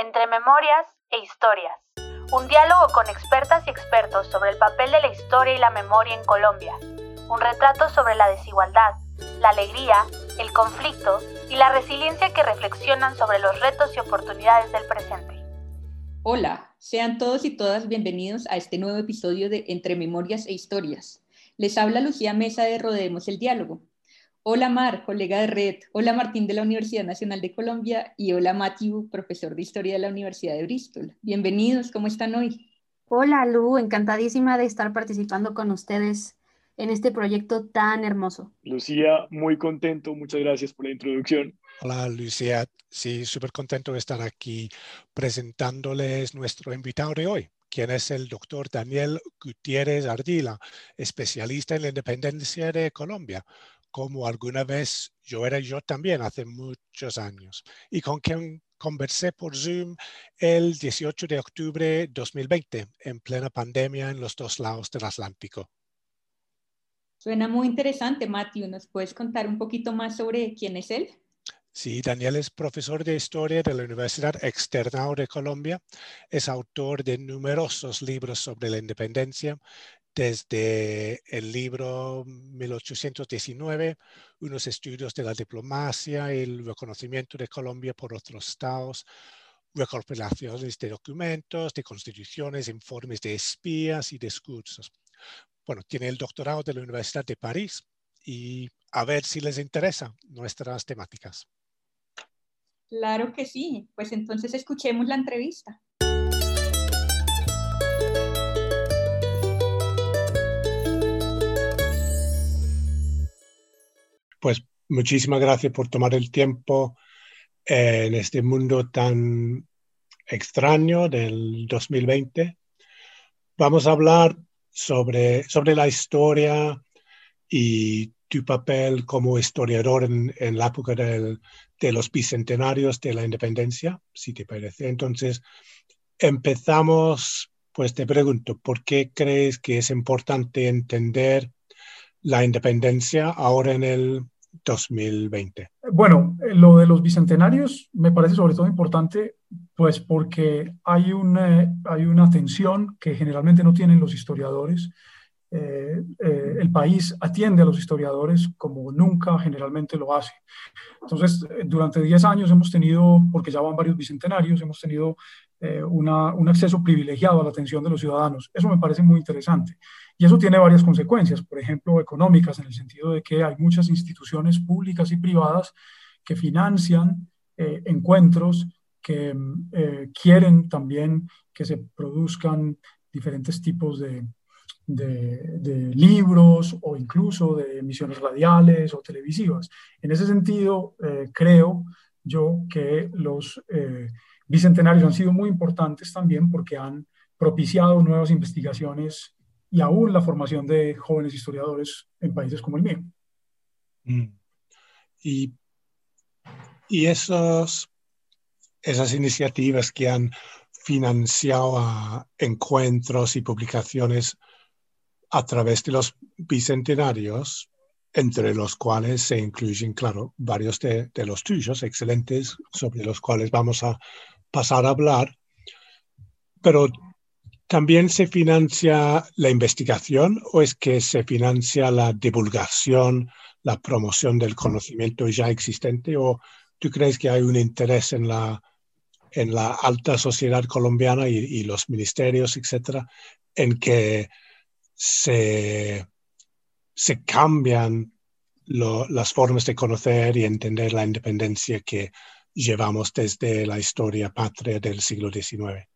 Entre Memorias e Historias. Un diálogo con expertas y expertos sobre el papel de la historia y la memoria en Colombia. Un retrato sobre la desigualdad, la alegría, el conflicto y la resiliencia que reflexionan sobre los retos y oportunidades del presente. Hola, sean todos y todas bienvenidos a este nuevo episodio de Entre Memorias e Historias. Les habla Lucía Mesa de Rodemos el Diálogo, Hola Mar, colega de red. Hola Martín de la Universidad Nacional de Colombia y hola Matthew, profesor de Historia de la Universidad de Bristol. Bienvenidos, ¿cómo están hoy? Hola Lu, encantadísima de estar participando con ustedes en este proyecto tan hermoso. Lucía, muy contento, muchas gracias por la introducción. Hola Lucía, sí, súper contento de estar aquí presentándoles nuestro invitado de hoy, quien es el doctor Daniel Gutiérrez Ardila, especialista en la independencia de Colombia, como alguna vez yo era yo también hace muchos años y con quien conversé por Zoom el 18 de octubre de 2020 en plena pandemia en los dos lados del Atlántico. Suena muy interesante, Matthew. ¿Nos puedes contar un poquito más sobre quién es él? Sí, Daniel es profesor de historia de la Universidad Externado de Colombia. Es autor de numerosos libros sobre la independencia, desde el libro 1819, unos estudios de la diplomacia y el reconocimiento de Colombia por otros estados, recopilaciones de documentos, de constituciones, informes de espías y discursos. Bueno, tiene el doctorado de la Universidad de París y a ver si les interesa nuestras temáticas. Claro que sí, pues entonces escuchemos la entrevista. Pues muchísimas gracias por tomar el tiempo en este mundo tan extraño del 2020. Vamos a hablar sobre, sobre la historia y tu papel como historiador en, la época de los bicentenarios de la independencia, si te parece. Entonces, empezamos, pues te pregunto, ¿por qué crees que es importante entender la independencia ahora en el 2020? Bueno, eh, lo de los bicentenarios me parece sobre todo importante, pues porque hay una, hay una tensión que generalmente no tienen los historiadores. Eh, eh, el país atiende a los historiadores como nunca generalmente lo hace. Entonces, durante 10 años hemos tenido, porque ya van varios bicentenarios, hemos tenido un acceso privilegiado a la atención de los ciudadanos. Eso me parece muy interesante. Y eso tiene varias consecuencias, por ejemplo, económicas, en el sentido de que hay muchas instituciones públicas y privadas que financian eh, encuentros, que eh, quieren también que se produzcan diferentes tipos de, de, libros o incluso de emisiones radiales o televisivas. En ese sentido, eh, creo yo que los bicentenarios han sido muy importantes también porque han propiciado nuevas investigaciones y aún la formación de jóvenes historiadores en países como el mío. Mm. Y, y esas iniciativas que han financiado encuentros y publicaciones a través de los bicentenarios, entre los cuales se incluyen, claro, varios de, de los tuyos, excelentes, sobre los cuales vamos a pasar a hablar. Pero ¿También se financia la investigación o es que se financia la divulgación, la promoción del conocimiento ya existente? ¿O tú crees que hay un interés en la, en la alta sociedad colombiana y, los ministerios, etcétera, en que se, se cambian las formas de conocer y entender la independencia que llevamos desde la historia patria del siglo XIX?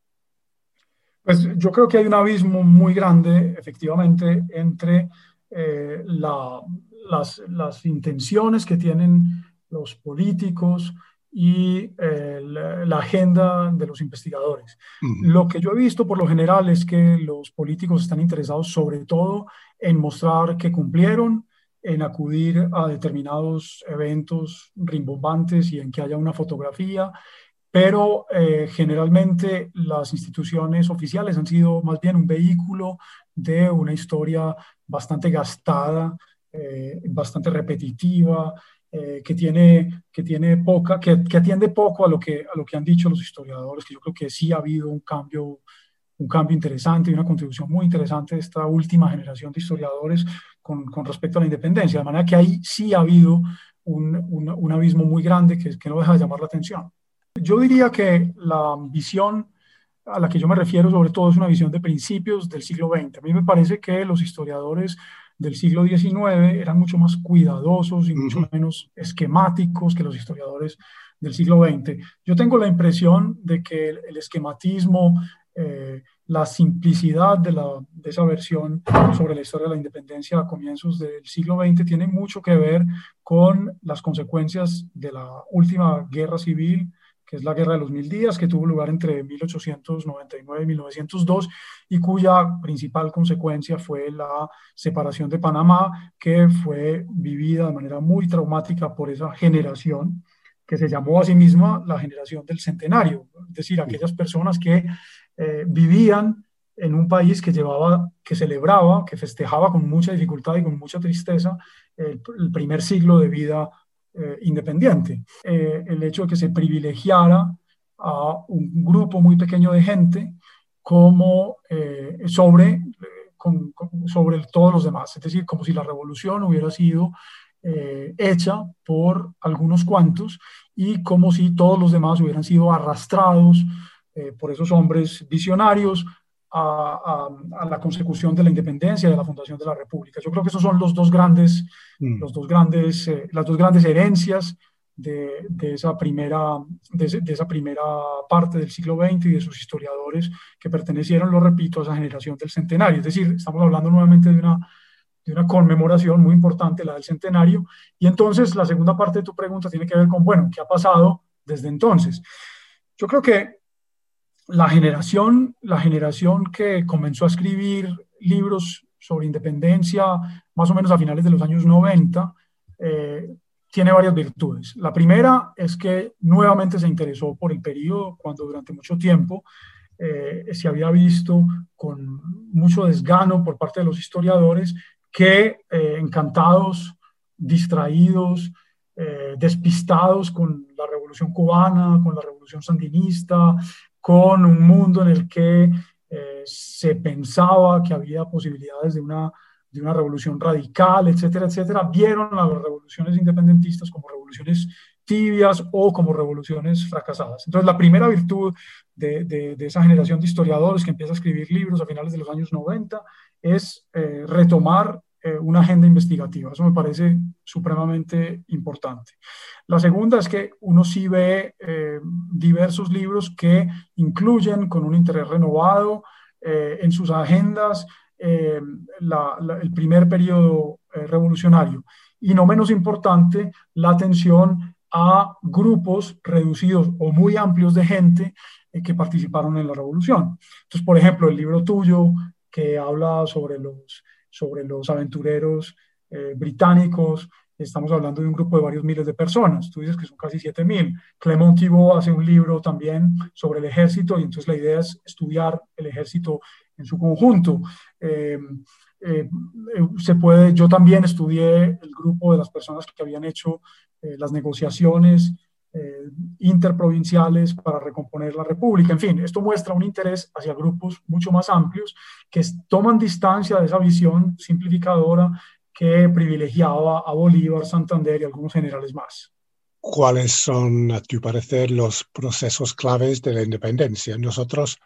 Pues yo creo que hay un abismo muy grande, efectivamente, entre eh, las, las, intenciones que tienen los políticos y eh, la, agenda de los investigadores. Lo que yo he visto por lo general es que los políticos están interesados sobre todo en mostrar que cumplieron, en acudir a determinados eventos rimbombantes y en que haya una fotografía pero eh, generalmente las instituciones oficiales han sido más bien un vehículo de una historia bastante gastada, eh, bastante repetitiva eh, que, tiene, que tiene poca, que, que, atiende poco a lo, que, a lo que han dicho los historiadores, que yo creo que sí ha habido un cambio, un cambio interesante y una contribución muy interesante de esta última generación de historiadores con, con respecto a la independencia, de manera que ahí sí ha habido un, un, un abismo muy grande que, que no deja de llamar la atención. Yo diría que la visión a la que yo me refiero sobre todo es una visión de principios del siglo XX. A mí me parece que los historiadores del siglo XIX eran mucho más cuidadosos y mucho menos esquemáticos que los historiadores del siglo XX. Yo tengo la impresión de que el, esquematismo, eh, la simplicidad de, la, de, esa versión sobre la historia de la independencia a comienzos del siglo XX tiene mucho que ver con las consecuencias de la última guerra civil que es la Guerra de los Mil Días, que tuvo lugar entre 1899 y 1902 y cuya principal consecuencia fue la separación de Panamá, que fue vivida de manera muy traumática por esa generación que se llamó a sí misma la generación del centenario, es decir, aquellas personas que eh, vivían en un país que llevaba, que celebraba, que festejaba con mucha dificultad y con mucha tristeza el, el primer siglo de vida eh, independiente. Eh, el hecho de que se privilegiara a un grupo muy pequeño de gente como eh, sobre, sobre todos los demás. Es decir, como si la revolución hubiera sido hecha por algunos cuantos y como si todos los demás hubieran sido arrastrados por esos hombres visionarios a, la consecución de la independencia y de la fundación de la República. Yo creo que esos son los dos grandes, mm. los dos grandes, eh, las dos grandes herencias de, de esa primera, de, esa primera parte del siglo XX y de sus historiadores que pertenecieron, lo repito, a esa generación del centenario. Es decir, estamos hablando nuevamente de una, de una conmemoración muy importante, la del centenario. Y entonces la segunda parte de tu pregunta tiene que ver con, bueno, ¿qué ha pasado desde entonces? Yo creo que la generación, la generación que comenzó a escribir libros sobre independencia más o menos a finales de los años 90, eh, tiene varias virtudes. La primera es que nuevamente se interesó por el periodo cuando durante mucho tiempo eh, se había visto con mucho desgano por parte de los historiadores que eh, encantados, distraídos, despistados con la revolución cubana, con la revolución sandinista, con un mundo en el que eh, se pensaba que había posibilidades de una, de una revolución radical, etcétera, etcétera, vieron a las revoluciones independentistas como revoluciones tibias o como revoluciones fracasadas. Entonces, la primera virtud de, de, esa generación de historiadores que empieza a escribir libros a finales de los años 90 es eh, retomar eh, una agenda investigativa. Eso me parece supremamente importante. La segunda es que uno sí ve eh, diversos libros que incluyen con un interés renovado eh, en sus agendas el primer periodo revolucionario. Y no menos importante, la atención a grupos reducidos o muy amplios de gente que participaron en la revolución. Entonces, por ejemplo, el libro tuyo que habla sobre los sobre los aventureros eh, británicos, estamos hablando de un grupo de varios miles de personas, tú dices que son casi 7.000. Clement Thibault hace un libro también sobre el ejército y entonces la idea es estudiar el ejército en su conjunto. Eh, eh, se puede, yo también estudié el grupo de las personas que habían hecho las negociaciones eh, interprovinciales para recomponer la República. En fin, esto muestra un interés hacia grupos mucho más amplios que toman distancia de esa visión simplificadora que privilegiaba a Bolívar, Santander y algunos generales más. ¿Cuáles son, a tu parecer, los procesos claves de la independencia? Nosotros,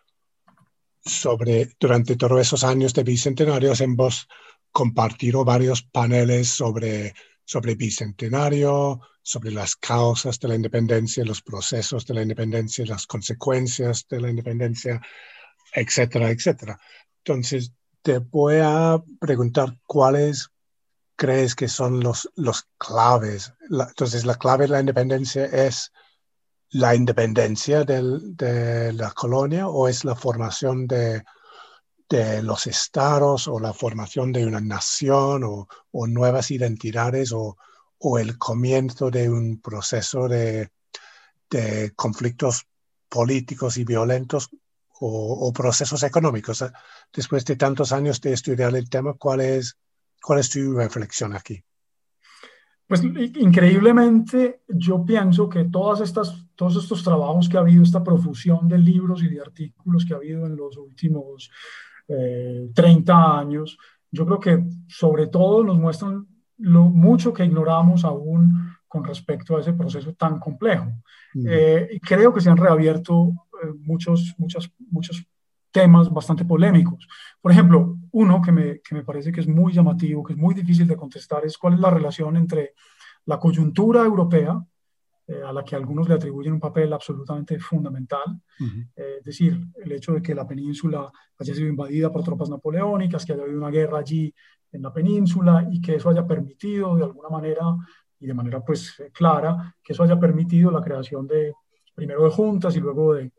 durante todos esos años de bicentenarios, hemos compartido varios paneles sobre sobre bicentenario, sobre las causas de la independencia, los procesos de la independencia, las consecuencias de la independencia, etcétera, etcétera. Entonces, te voy a preguntar cuáles crees que son los, los claves. entonces, la clave de la independencia es la independencia de la colonia o es la formación de de los estados o la formación de una nación o, nuevas identidades o, el comienzo de un proceso de, conflictos políticos y violentos o, procesos económicos. Después de tantos años de estudiar el tema, ¿cuál es, cuál es tu reflexión aquí? Pues increíblemente yo pienso que todas estas, todos estos trabajos que ha habido, esta profusión de libros y de artículos que ha habido en los últimos 30 eh, años, yo creo que sobre todo nos muestran lo mucho que ignoramos aún con respecto a ese proceso tan complejo. Mm. Eh, y creo que se han reabierto eh, muchos, muchos, muchos temas bastante polémicos. Por ejemplo, uno que me, que me parece que es muy llamativo, que es muy difícil de contestar, es cuál es la relación entre la coyuntura europea, eh, a la que algunos le atribuyen un papel absolutamente fundamental, es decir, el hecho de que la península haya sido invadida por tropas napoleónicas, que haya habido una guerra allí en la península y que eso haya permitido de alguna manera y de manera pues clara que eso haya permitido la creación de primero de juntas y luego de,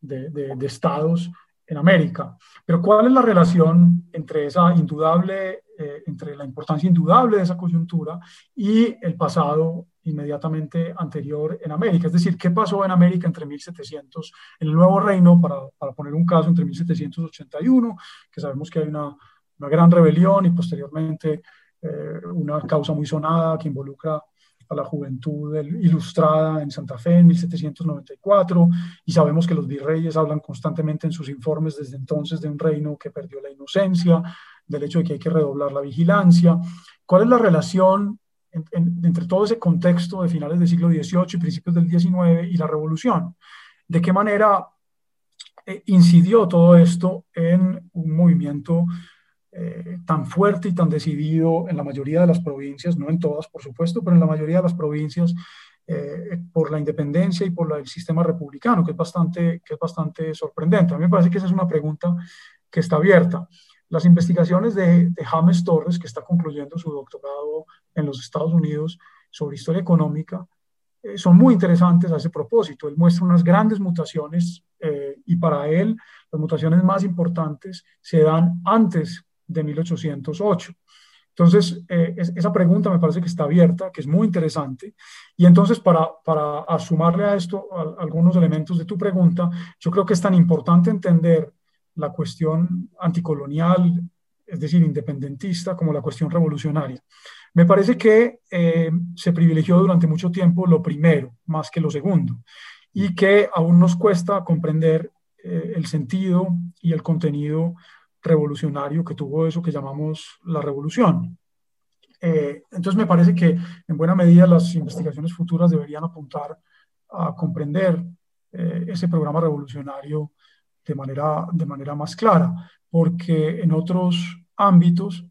de, de, estados en América. Pero ¿cuál es la relación entre esa indudable, eh, entre la importancia indudable de esa coyuntura y el pasado inmediatamente anterior en América? Es decir, ¿qué pasó en América entre 1700, en el Nuevo Reino, para, para poner un caso, entre 1781, que sabemos que hay una, una gran rebelión y posteriormente eh, una causa muy sonada que involucra a la juventud ilustrada en Santa Fe en 1794 y sabemos que los virreyes hablan constantemente en sus informes desde entonces de un reino que perdió la inocencia, del hecho de que hay que redoblar la vigilancia. ¿Cuál es la relación entre todo ese contexto de finales del siglo XVIII y principios del XIX y la revolución? ¿De qué manera eh, incidió todo esto en un movimiento eh, tan fuerte y tan decidido en la mayoría de las provincias, no en todas, por supuesto, pero en la mayoría de las provincias, eh, por la independencia y por el sistema republicano, que es, bastante, que es bastante sorprendente. A mí me parece que esa es una pregunta que está abierta. Las investigaciones de, James Torres, que está concluyendo su doctorado en los Estados Unidos sobre historia económica, eh, son muy interesantes a ese propósito. Él muestra unas grandes mutaciones y para él las mutaciones más importantes se dan antes de 1808. Entonces, eh, esa pregunta me parece que está abierta, que es muy interesante. Y entonces, para, para sumarle a esto algunos elementos de tu pregunta, yo creo que es tan importante entender la cuestión anticolonial, es decir, independentista, como la cuestión revolucionaria. Me parece que eh, se privilegió durante mucho tiempo lo primero, más que lo segundo, y que aún nos cuesta comprender eh, el sentido y el contenido revolucionario que tuvo eso que llamamos la revolución. Eh, entonces me parece que en buena medida las investigaciones futuras deberían apuntar a comprender ese programa revolucionario de manera, de manera más clara, porque en otros ámbitos,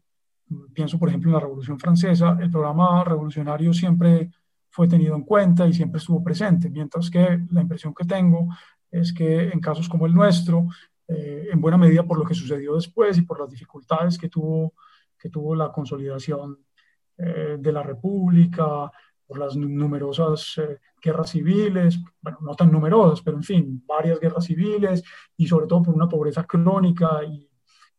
pienso por ejemplo en la Revolución Francesa, el programa revolucionario siempre fue tenido en cuenta y siempre estuvo presente, mientras que la impresión que tengo es que en casos como el nuestro, eh, en buena medida por lo que sucedió después y por las dificultades que tuvo, que tuvo la consolidación eh, de la República, por las numerosas eh, guerras civiles, bueno, no tan numerosas, pero en fin, varias guerras civiles y sobre todo por una pobreza crónica y,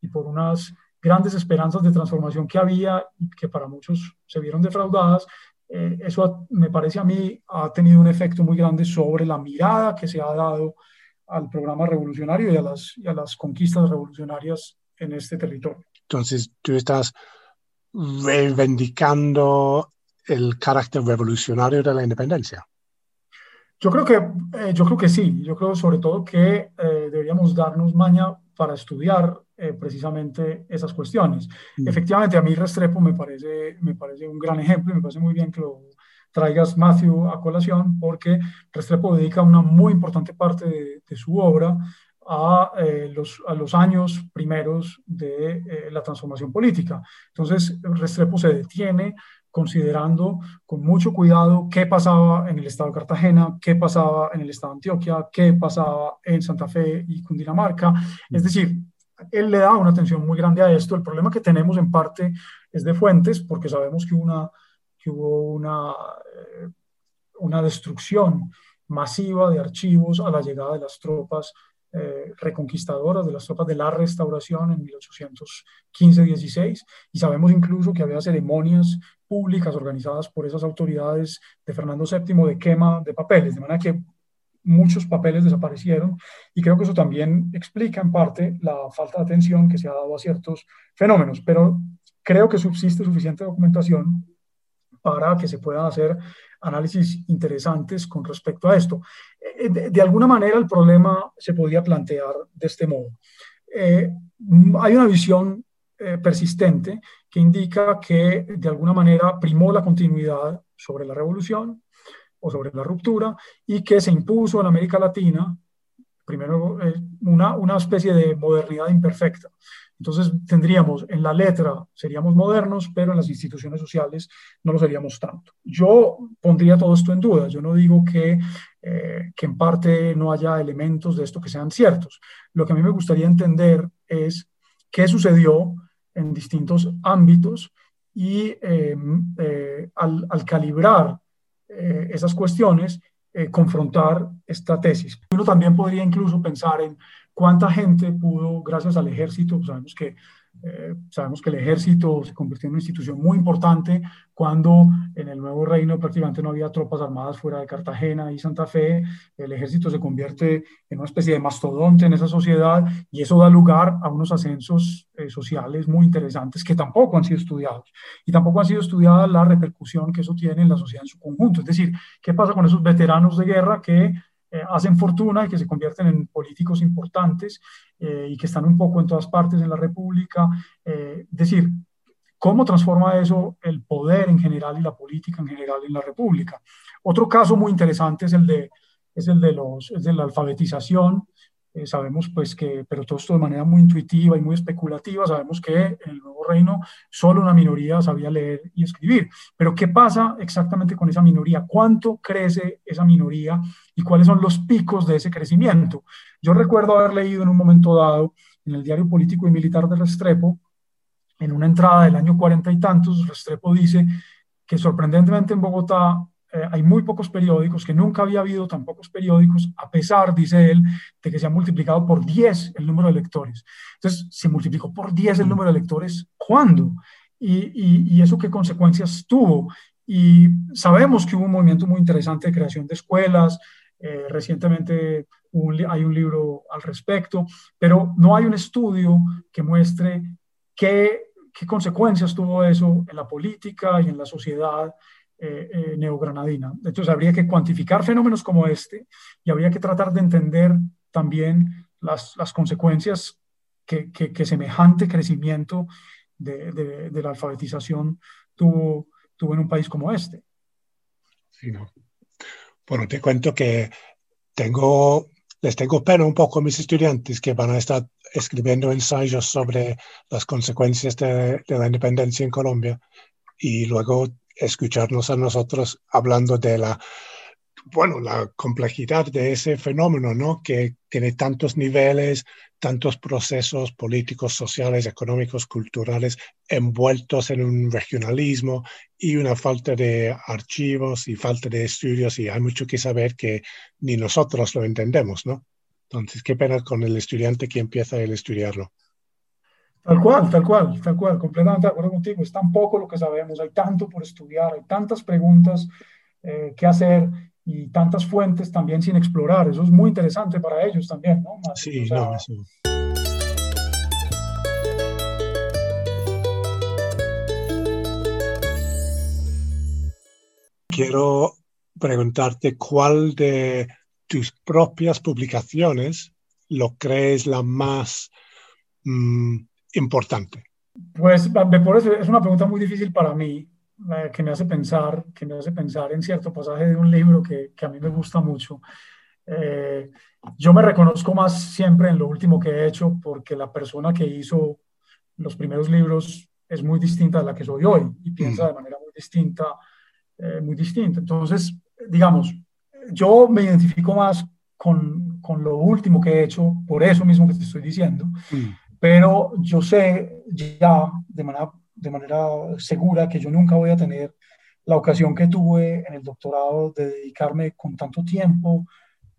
y por unas grandes esperanzas de transformación que había y que para muchos se vieron defraudadas, eso me parece a mí ha tenido un efecto muy grande sobre la mirada que se ha dado al programa revolucionario y a las, y a las conquistas revolucionarias en este territorio. Entonces, tú estás reivindicando el carácter revolucionario de la independencia. Yo creo que, eh, yo creo que sí, yo creo sobre todo que eh, deberíamos darnos maña para estudiar eh, precisamente esas cuestiones. Mm. Efectivamente, a mí Restrepo me parece, me parece un gran ejemplo y me parece muy bien que lo, traigas Matthew a colación, porque Restrepo dedica una muy importante parte de, su obra a, eh, los, a, los, años primeros de eh, la transformación política. Entonces, Restrepo se detiene considerando con mucho cuidado qué pasaba en el estado de Cartagena, qué pasaba en el estado de Antioquia, qué pasaba en Santa Fe y Cundinamarca. Es decir, él le da una atención muy grande a esto. El problema que tenemos en parte es de fuentes, porque sabemos que una que hubo una, eh, una destrucción masiva de archivos a la llegada de las tropas eh, reconquistadoras, de las tropas de la restauración en 1815-16, y sabemos incluso que había ceremonias públicas organizadas por esas autoridades de Fernando VII de quema de papeles, de manera que muchos papeles desaparecieron y creo que eso también explica en parte la falta de atención que se ha dado a ciertos fenómenos, pero creo que subsiste suficiente documentación para que se puedan hacer análisis interesantes con respecto a esto. Eh, de, alguna manera el problema se podría plantear de este modo. Eh, hay una visión eh, persistente que indica que de alguna manera primó la continuidad sobre la revolución o sobre la ruptura y que se impuso en América Latina primero una, una especie de modernidad imperfecta. Entonces tendríamos en la letra, seríamos modernos, pero en las instituciones sociales no lo seríamos tanto. Yo pondría todo esto en duda. Yo no digo que, eh, que en parte no haya elementos de esto que sean ciertos. Lo que a mí me gustaría entender es qué sucedió en distintos ámbitos y em, eh, al, al, calibrar eh, esas cuestiones, confrontar esta tesis. Uno también podría incluso pensar en cuánta gente pudo, gracias al ejército, sabemos que, eh, sabemos que el ejército se convirtió en una institución muy importante cuando en el nuevo reino prácticamente no había tropas armadas fuera de Cartagena y Santa Fe, el ejército se convierte en una especie de mastodonte en esa sociedad y eso da lugar a unos ascensos eh, sociales muy interesantes que tampoco han sido estudiados y tampoco han sido estudiadas la repercusión que eso tiene en la sociedad en su conjunto. Es decir, ¿qué pasa con esos veteranos de guerra que eh, hacen fortuna y que se convierten en políticos importantes eh, y que están un poco en todas partes en la República. Eh, es decir, ¿cómo transforma eso el poder en general y la política en general en la República? Otro caso muy interesante es el de, es el de, los, es de la alfabetización eh, sabemos pues que, pero todo esto de manera muy intuitiva y muy especulativa, sabemos que en el nuevo reino solo una minoría sabía leer y escribir. Pero ¿qué pasa exactamente con esa minoría? ¿Cuánto crece esa minoría y cuáles son los picos de ese crecimiento? Yo recuerdo haber leído en un momento dado en el diario político y militar de Restrepo, en una entrada del año cuarenta y tantos, Restrepo dice que sorprendentemente en Bogotá eh, hay muy pocos periódicos, que nunca había habido tan pocos periódicos, a pesar, dice él, de que se ha multiplicado por 10 el número de lectores. Entonces, se multiplicó por 10 el número de lectores, ¿cuándo? Y, y, eso qué consecuencias tuvo. Y sabemos que hubo un movimiento muy interesante de creación de escuelas, eh, recientemente hay un libro al respecto, pero no hay un estudio que muestre qué, qué consecuencias tuvo eso en la política y en la sociedad eh, eh, neogranadina. Entonces habría que cuantificar fenómenos como este y habría que tratar de entender también las, las consecuencias que, que, semejante crecimiento de, de, la alfabetización tuvo, tuvo en un país como este. Sí, no. Bueno, te cuento que tengo, les tengo pena un poco a mis estudiantes que van a estar escribiendo ensayos sobre las consecuencias de, de la independencia en Colombia y luego escucharnos a nosotros hablando de la, bueno, la complejidad de ese fenómeno, ¿no? Que tiene tantos niveles, tantos procesos políticos, sociales, económicos, culturales envueltos en un regionalismo y una falta de archivos y falta de estudios y hay mucho que saber que ni nosotros lo entendemos, ¿no? Entonces, qué pena con el estudiante que empieza a estudiarlo. Tal cual, tal cual, tal cual, completamente de acuerdo contigo. Es tan poco lo que sabemos, hay tanto por estudiar, hay tantas preguntas eh, que hacer y tantas fuentes también sin explorar. Eso es muy interesante para ellos también, ¿no? sí, no, eso. Quiero preguntarte cuál de tus propias publicaciones lo crees la más mm, importante? Pues por eso es una pregunta muy difícil para mí, eh, que me hace pensar, que me hace pensar en cierto pasaje de un libro que, que a mí me gusta mucho. Eh, yo me reconozco más siempre en lo último que he hecho porque la persona que hizo los primeros libros es muy distinta a la que soy hoy y piensa mm. de manera muy distinta, eh, muy distinta. Entonces, digamos, yo me identifico más con, con, lo último que he hecho, por eso mismo que te estoy diciendo. Mm pero yo sé ya de manera, de manera segura que yo nunca voy a tener la ocasión que tuve en el doctorado de dedicarme con tanto tiempo,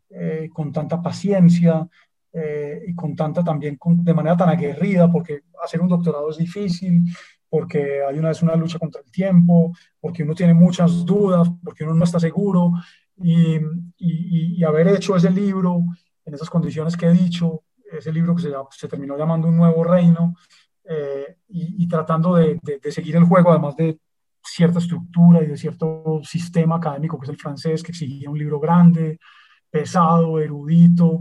eh, con tanta paciencia eh, y con tanta también de manera tan aguerrida, porque hacer un doctorado es difícil, porque hay una vez una lucha contra el tiempo, porque uno tiene muchas dudas, porque uno no está seguro, y, y, y haber hecho ese libro en esas condiciones que he dicho, ese libro que se, se terminó llamando Un Nuevo Reino, eh, y, tratando de, de, seguir el juego, además de cierta estructura y de cierto sistema académico que es el francés, que exigía un libro grande, pesado, erudito.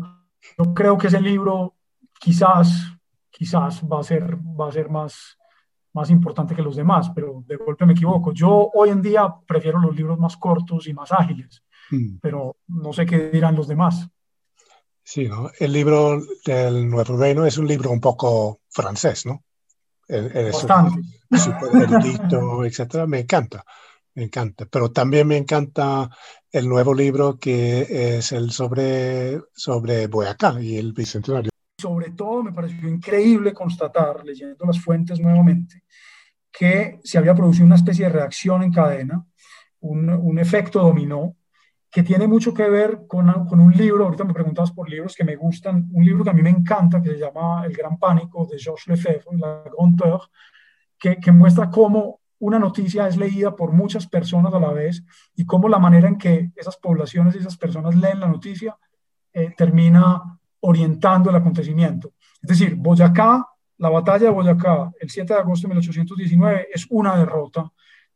Yo creo que ese libro quizás, quizás va a ser, va a ser más, más importante que los demás, pero de golpe me equivoco. Yo hoy en día prefiero los libros más cortos y más ágiles, mm. pero no sé qué dirán los demás. Sí, ¿no? El libro del Nuevo Reino es un libro un poco francés, ¿no? Bastante. Súper erudito, etcétera. Me encanta, me encanta. Pero también me encanta el nuevo libro que es el sobre, sobre Boyacá y el Bicentenario. Sobre todo me pareció increíble constatar, leyendo las fuentes nuevamente, que se había producido una especie de reacción en cadena, un, un efecto dominó, que tiene mucho que ver con, con, un libro, ahorita me preguntabas por libros que me gustan, un libro que a mí me encanta, que se llama El Gran Pánico, de Georges Lefebvre, La Grande Peur, que, que muestra cómo una noticia es leída por muchas personas a la vez y cómo la manera en que esas poblaciones y esas personas leen la noticia eh, termina orientando el acontecimiento. Es decir, Boyacá, la batalla de Boyacá, el 7 de agosto de 1819, es una derrota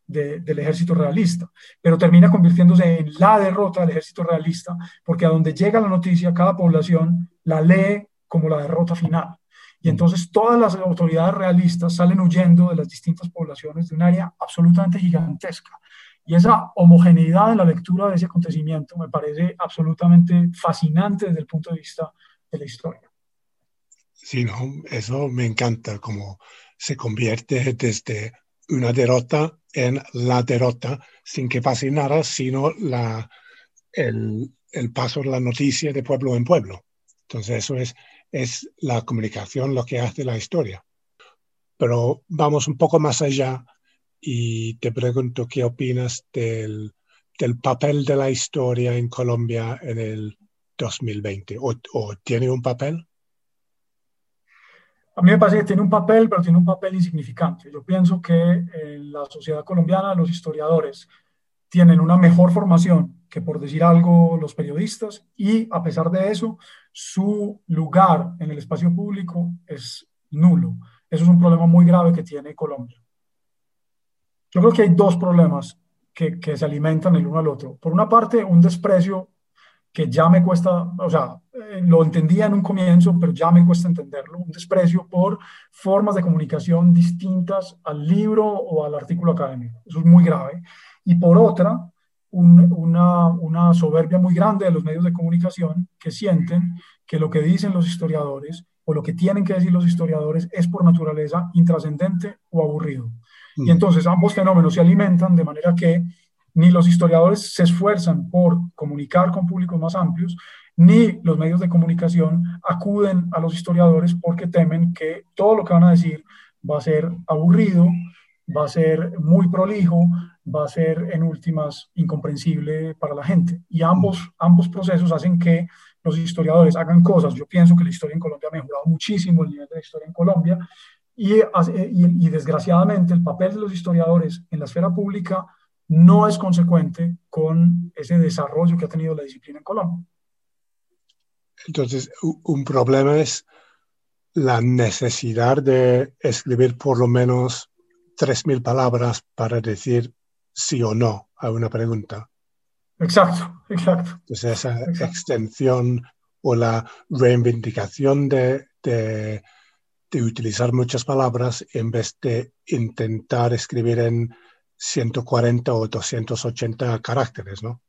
del ejército realista, pero termina convirtiéndose en la derrota del ejército realista, porque a donde llega la noticia, cada población la lee como la derrota final. Y entonces todas las autoridades realistas salen huyendo de las distintas poblaciones de un área absolutamente gigantesca. Y esa homogeneidad en la lectura de ese acontecimiento me parece absolutamente fascinante desde el punto de vista de la historia. Sí, no, eso me encanta, como se convierte desde una derrota en la derrota sin que pase nada, sino la, el, el paso de la noticia de pueblo en pueblo. Entonces eso es es la comunicación lo que hace la historia. Pero vamos un poco más allá y te pregunto qué opinas del, papel de la historia en Colombia en el 2020. ¿O, tiene un papel? A mí me parece que tiene un papel, pero tiene un papel insignificante. Yo pienso que en la sociedad colombiana los historiadores tienen una mejor formación que, por decir algo, los periodistas y, a pesar de eso, su lugar en el espacio público es nulo. Eso es un problema muy grave que tiene Colombia. Yo creo que hay dos problemas que, que se alimentan el uno al otro. Por una parte, un desprecio que ya me cuesta, o sea, eh, lo entendía en un comienzo, pero ya me cuesta entenderlo, un desprecio por formas de comunicación distintas al libro o al artículo académico. Eso es muy grave. Y por otra, una, una soberbia muy grande de los medios de comunicación que sienten que lo que dicen los historiadores o lo que tienen que decir los historiadores es por naturaleza intrascendente o aburrido. Y mm. entonces ambos fenómenos se alimentan de manera que ni los historiadores se esfuerzan por comunicar con públicos más amplios, ni los medios de comunicación acuden a los historiadores porque temen que todo lo que van a decir va a ser aburrido, va a ser muy prolijo, va a ser en últimas incomprensible para la gente. Y ambos, ambos procesos hacen que los historiadores hagan cosas. Yo pienso que la historia en Colombia ha mejorado muchísimo el nivel de la historia en Colombia y, y, y desgraciadamente el papel de los historiadores en la esfera pública no es consecuente con ese desarrollo que ha tenido la disciplina en Colombia. Entonces, un problema es la necesidad de escribir por lo menos 3.000 palabras para decir sí o no a una pregunta. Exacto, exacto. Entonces esa extensión o la reivindicación de, de, utilizar muchas palabras en vez de intentar escribir en 140 o 280 caracteres, ¿no?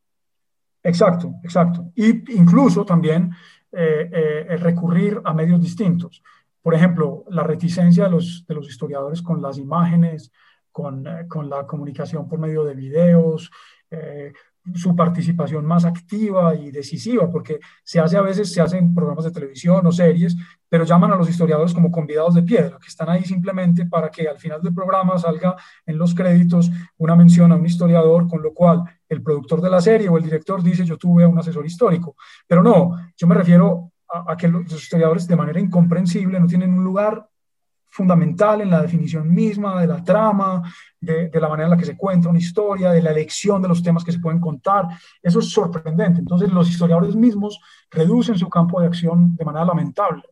Exacto, exacto. Y incluso también eh, eh, recurrir a medios distintos. Por ejemplo, la reticencia de los, de los historiadores con las imágenes, con, eh, con, la comunicación por medio de videos, su participación más activa y decisiva, porque se hace a veces, se hacen programas de televisión o series, pero llaman a los historiadores como convidados de piedra, que están ahí simplemente para que al final del programa salga en los créditos una mención a un historiador, con lo cual el productor de la serie o el director dice yo tuve a un asesor histórico. Pero no, yo me refiero a, que los historiadores de manera incomprensible no tienen un lugar fundamental en la definición misma de la trama, de, de, la manera en la que se cuenta una historia, de la elección de los temas que se pueden contar. Eso es sorprendente. Entonces los historiadores mismos reducen su campo de acción de manera lamentable.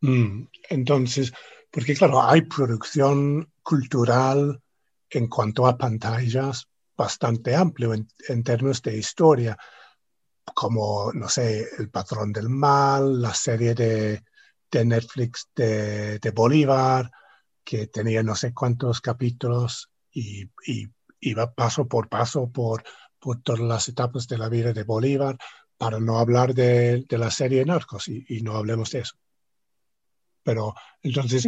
Mm, entonces, porque claro, hay producción cultural en cuanto a pantallas bastante amplio en, términos de historia, como, no sé, El patrón del mal, la serie de, Netflix de, Bolívar, que tenía no sé cuántos capítulos y, iba paso por paso por, por todas las etapas de la vida de Bolívar, para no hablar de, la serie Narcos y, no hablemos de eso. Pero entonces,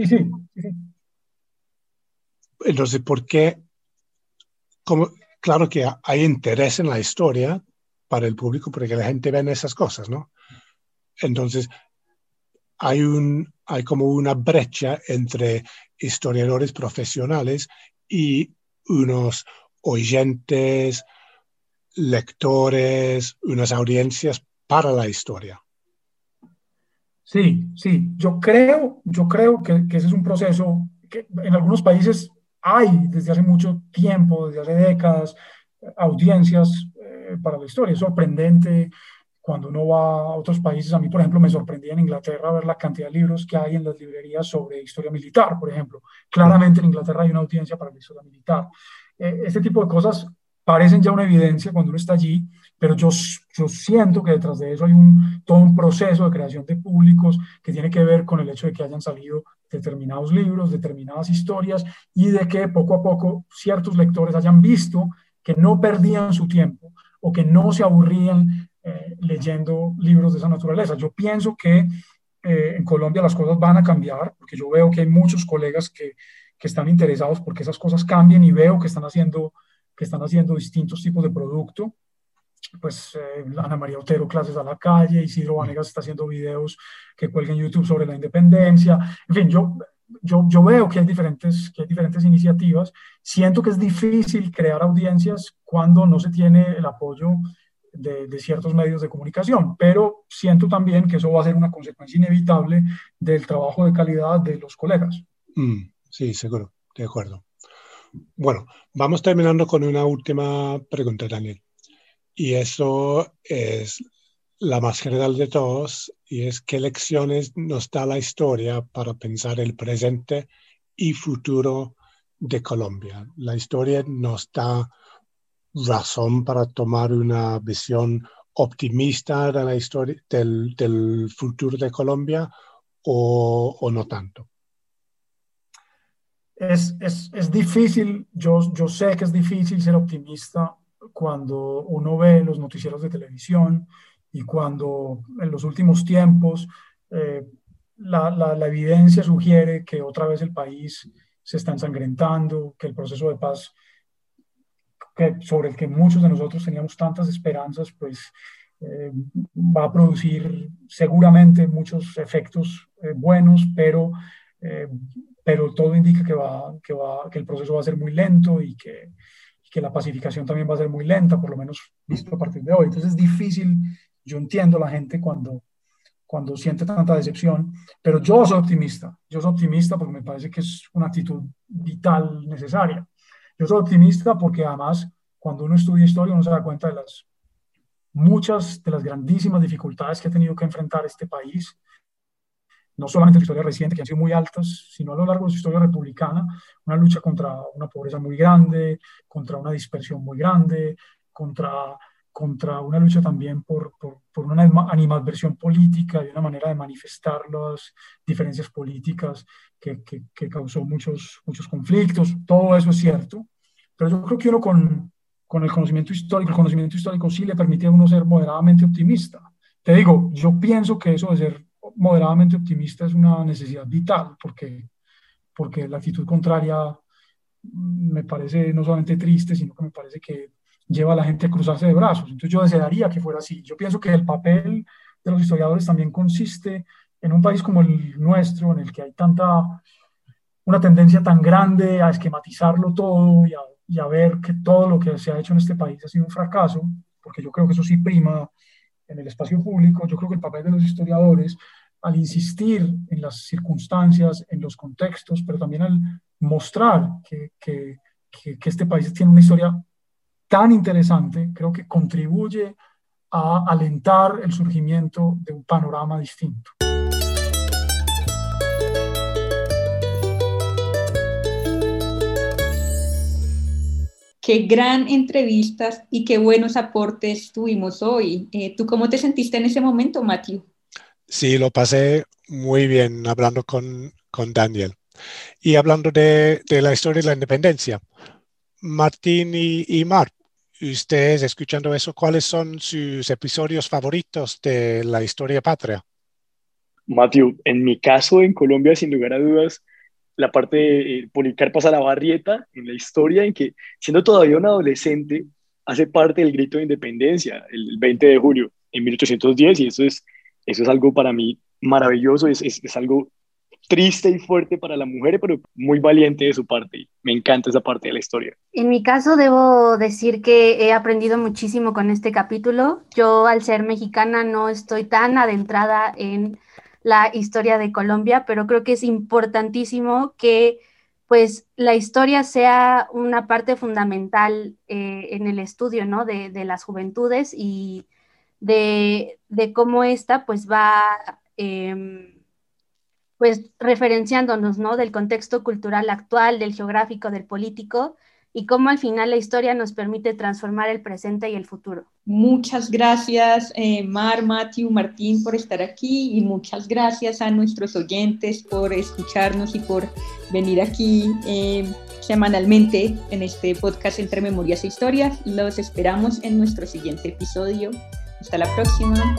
entonces, ¿por qué? Como, claro que hay interés en la historia para el público porque la gente ve esas cosas, ¿no? Entonces, hay, un, hay como una brecha entre historiadores profesionales y unos oyentes, lectores, unas audiencias para la historia. Sí, sí, yo creo, yo creo que, que ese es un proceso que en algunos países hay desde hace mucho tiempo, desde hace décadas, audiencias eh, para la historia. Es sorprendente cuando uno va a otros países. A mí, por ejemplo, me sorprendía en Inglaterra ver la cantidad de libros que hay en las librerías sobre historia militar, por ejemplo. Claramente en Inglaterra hay una audiencia para la historia militar. Eh, este tipo de cosas parecen ya una evidencia cuando uno está allí, pero yo, yo siento que detrás de eso hay un, todo un proceso de creación de públicos que tiene que ver con el hecho de que hayan salido determinados libros, determinadas historias y de que poco a poco ciertos lectores hayan visto que no perdían su tiempo o que no se aburrían eh, leyendo libros de esa naturaleza. Yo pienso que eh, en Colombia las cosas van a cambiar, porque yo veo que hay muchos colegas que, que están interesados porque esas cosas cambien y veo que están haciendo, que están haciendo distintos tipos de producto. Pues eh, Ana María Otero, clases a la calle, Isidro Vanegas está haciendo videos que cuelguen en YouTube sobre la independencia. En fin, yo yo, yo, veo que hay, diferentes, que hay diferentes iniciativas. Siento que es difícil crear audiencias cuando no se tiene el apoyo de, de, ciertos medios de comunicación, pero siento también que eso va a ser una consecuencia inevitable del trabajo de calidad de los colegas. Mm, sí, seguro, de acuerdo. Bueno, vamos terminando con una última pregunta, Daniel. Y eso es la más general de todos, y es qué lecciones nos da la historia para pensar el presente y futuro de Colombia. La historia nos da razón para tomar una visión optimista de la historia del, futuro de Colombia o, o no tanto. Es, es, es, difícil, yo, yo sé que es difícil ser optimista cuando uno ve los noticieros de televisión, y cuando en los últimos tiempos eh, la, la, evidencia sugiere que otra vez el país se está ensangrentando, que el proceso de paz que, sobre el que muchos de nosotros teníamos tantas esperanzas, pues eh, va a producir seguramente muchos efectos eh, buenos, pero, pero todo indica que, va, que, va, que el proceso va a ser muy lento y que, que la pacificación también va a ser muy lenta, por lo menos visto a partir de hoy. Entonces es difícil yo entiendo a la gente cuando, cuando siente tanta decepción, pero yo soy optimista. Yo soy optimista porque me parece que es una actitud vital necesaria. Yo soy optimista porque además cuando uno estudia historia uno se da cuenta de las muchas de las grandísimas dificultades que ha tenido que enfrentar este país, no solamente en la historia reciente, que han sido muy altas, sino a lo largo de su historia republicana, una lucha contra una pobreza muy grande, contra una dispersión muy grande, contra contra una lucha también por, por, por, una animadversión política y una manera de manifestar las diferencias políticas que, que, que, causó muchos, muchos conflictos. Todo eso es cierto, pero yo creo que uno con, con el conocimiento histórico, el conocimiento histórico sí le permite a uno ser moderadamente optimista. Te digo, yo pienso que eso de ser moderadamente optimista es una necesidad vital, porque, porque la actitud contraria me parece no solamente triste, sino que me parece que lleva a la gente a cruzarse de brazos. Entonces yo desearía que fuera así. Yo pienso que el papel de los historiadores también consiste en un país como el nuestro, en el que hay tanta, una tendencia tan grande a esquematizarlo todo y a, y a ver que todo lo que se ha hecho en este país ha sido un fracaso, porque yo creo que eso sí prima en el espacio público. Yo creo que el papel de los historiadores, al insistir en las circunstancias, en los contextos, pero también al mostrar que, que, que, que este país tiene una historia tan interesante, creo que contribuye a alentar el surgimiento de un panorama distinto. Qué gran entrevistas y qué buenos aportes tuvimos hoy. Eh, ¿Tú cómo te sentiste en ese momento, Matthew? Sí, lo pasé muy bien hablando con, con Daniel. Y hablando de, de, la historia de la independencia, Martín y, y Mar, ustedes escuchando eso, ¿cuáles son sus episodios favoritos de la historia patria? Matthew, en mi caso en Colombia, sin lugar a dudas, la parte de eh, Policarpo a la barrieta en la historia en que, siendo todavía un adolescente, hace parte del grito de independencia el 20 de julio en 1810 y eso es, eso es algo para mí maravilloso, es, es, es algo triste y fuerte para la mujer, pero muy valiente de su parte. Me encanta esa parte de la historia. En mi caso, debo decir que he aprendido muchísimo con este capítulo. Yo, al ser mexicana, no estoy tan adentrada en la historia de Colombia, pero creo que es importantísimo que pues la historia sea una parte fundamental eh, en el estudio ¿no? de, de, las juventudes y de, cómo esta pues va eh, pues referenciándonos ¿no? del contexto cultural actual, del geográfico, del político y cómo al final la historia nos permite transformar el presente y el futuro. Muchas gracias, eh, Mar, Matthew, Martín, por estar aquí y muchas gracias a nuestros oyentes por escucharnos y por venir aquí eh, semanalmente en este podcast entre memorias e historias. Los esperamos en nuestro siguiente episodio. Hasta la próxima.